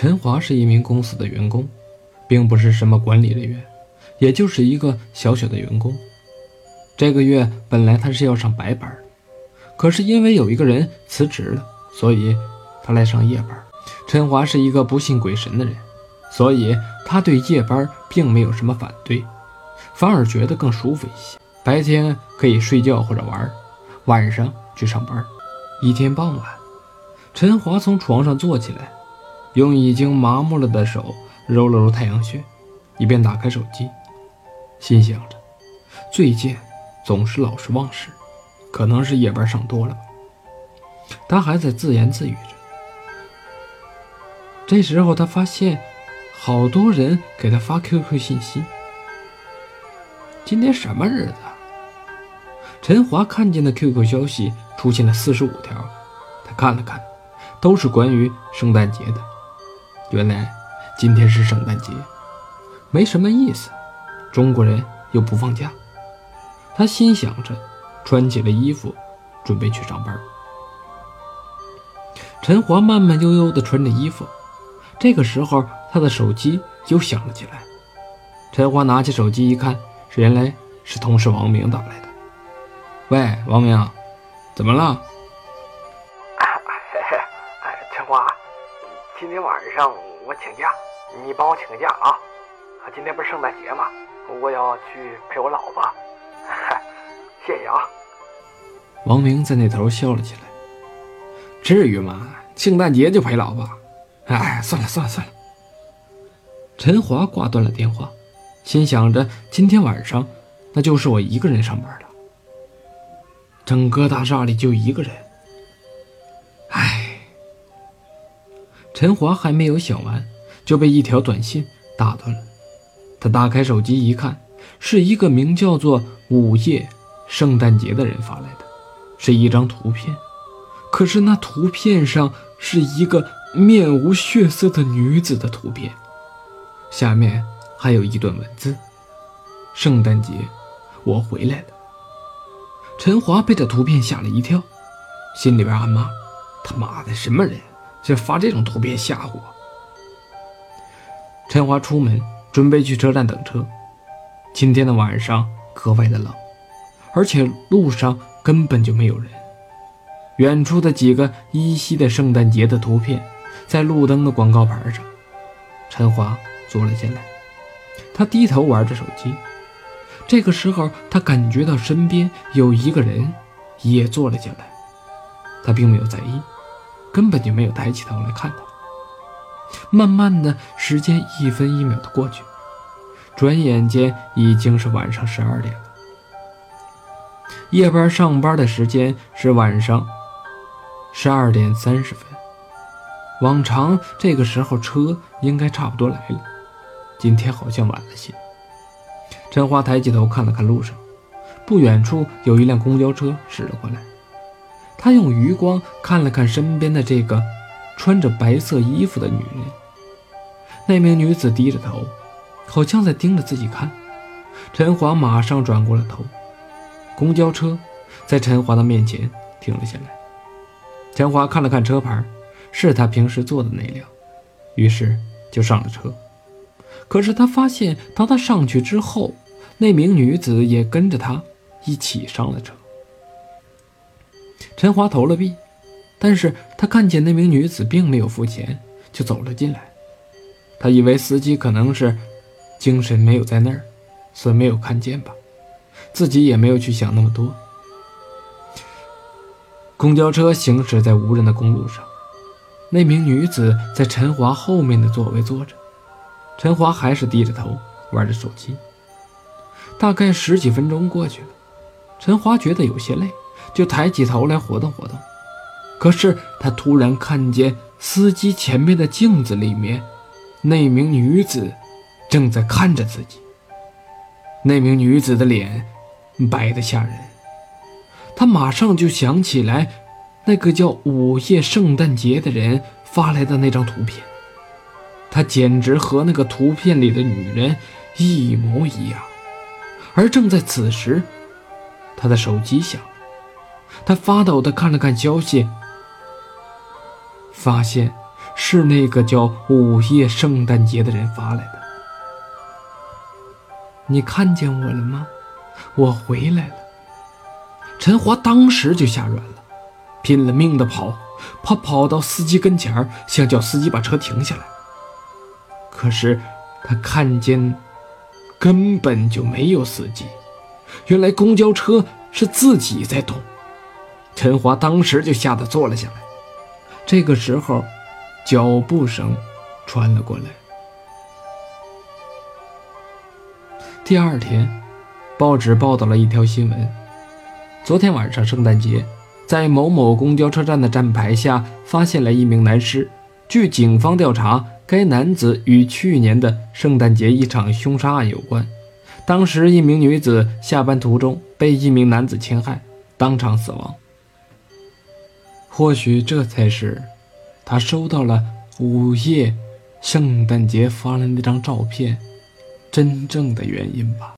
陈华是一名公司的员工，并不是什么管理人员，也就是一个小小的员工。这个月本来他是要上白班，可是因为有一个人辞职了，所以他来上夜班。陈华是一个不信鬼神的人，所以他对夜班并没有什么反对，反而觉得更舒服一些。白天可以睡觉或者玩，晚上去上班。一天傍晚，陈华从床上坐起来。用已经麻木了的手揉了揉太阳穴，一边打开手机，心想着：最近总是老是忘事，可能是夜班上多了。他还在自言自语着。这时候，他发现好多人给他发 QQ 信息。今天什么日子？陈华看见的 QQ 消息出现了四十五条，他看了看，都是关于圣诞节的。原来今天是圣诞节，没什么意思。中国人又不放假，他心想着，穿起了衣服，准备去上班。陈华慢慢悠悠地穿着衣服，这个时候他的手机又响了起来。陈华拿起手机一看，原来是同事王明打来的。喂，王明，怎么了？陈华今天晚上我请假，你帮我请个假啊！今天不是圣诞节吗？我要去陪我老婆。谢谢啊！王明在那头笑了起来。至于吗？圣诞节就陪老婆？哎，算了算了算了。陈华挂断了电话，心想着今天晚上那就是我一个人上班了。整个大厦里就一个人。陈华还没有想完，就被一条短信打断了。他打开手机一看，是一个名叫做“午夜圣诞节”的人发来的，是一张图片。可是那图片上是一个面无血色的女子的图片，下面还有一段文字：“圣诞节，我回来了。”陈华被这图片吓了一跳，心里边暗骂：“他妈的，什么人？”就发这种图片吓唬我。陈华出门准备去车站等车。今天的晚上格外的冷，而且路上根本就没有人。远处的几个依稀的圣诞节的图片，在路灯的广告牌上。陈华坐了进来，他低头玩着手机。这个时候，他感觉到身边有一个人也坐了进来，他并没有在意。根本就没有抬起头来看他。慢慢的时间一分一秒的过去，转眼间已经是晚上十二点了。夜班上班的时间是晚上十二点三十分。往常这个时候车应该差不多来了，今天好像晚了些。陈华抬起头看了看路上，不远处有一辆公交车驶了过来。他用余光看了看身边的这个穿着白色衣服的女人，那名女子低着头，好像在盯着自己看。陈华马上转过了头，公交车在陈华的面前停了下来。陈华看了看车牌，是他平时坐的那辆，于是就上了车。可是他发现，当他上去之后，那名女子也跟着他一起上了车。陈华投了币，但是他看见那名女子并没有付钱，就走了进来。他以为司机可能是精神没有在那儿，所以没有看见吧，自己也没有去想那么多。公交车行驶在无人的公路上，那名女子在陈华后面的座位坐着，陈华还是低着头玩着手机。大概十几分钟过去了，陈华觉得有些累。就抬起头来活动活动，可是他突然看见司机前面的镜子里面，那名女子正在看着自己。那名女子的脸白得吓人，他马上就想起来那个叫午夜圣诞节的人发来的那张图片，他简直和那个图片里的女人一模一样。而正在此时，他的手机响。他发抖地看了看消息，发现是那个叫午夜圣诞节的人发来的。你看见我了吗？我回来了。陈华当时就吓软了，拼了命的跑，他跑到司机跟前儿，想叫司机把车停下来。可是他看见根本就没有司机，原来公交车是自己在动。陈华当时就吓得坐了下来。这个时候，脚步声传了过来。第二天，报纸报道了一条新闻：昨天晚上圣诞节，在某某公交车站的站牌下发现了一名男尸。据警方调查，该男子与去年的圣诞节一场凶杀案有关。当时，一名女子下班途中被一名男子侵害，当场死亡。或许这才是他收到了午夜圣诞节发来那张照片真正的原因吧。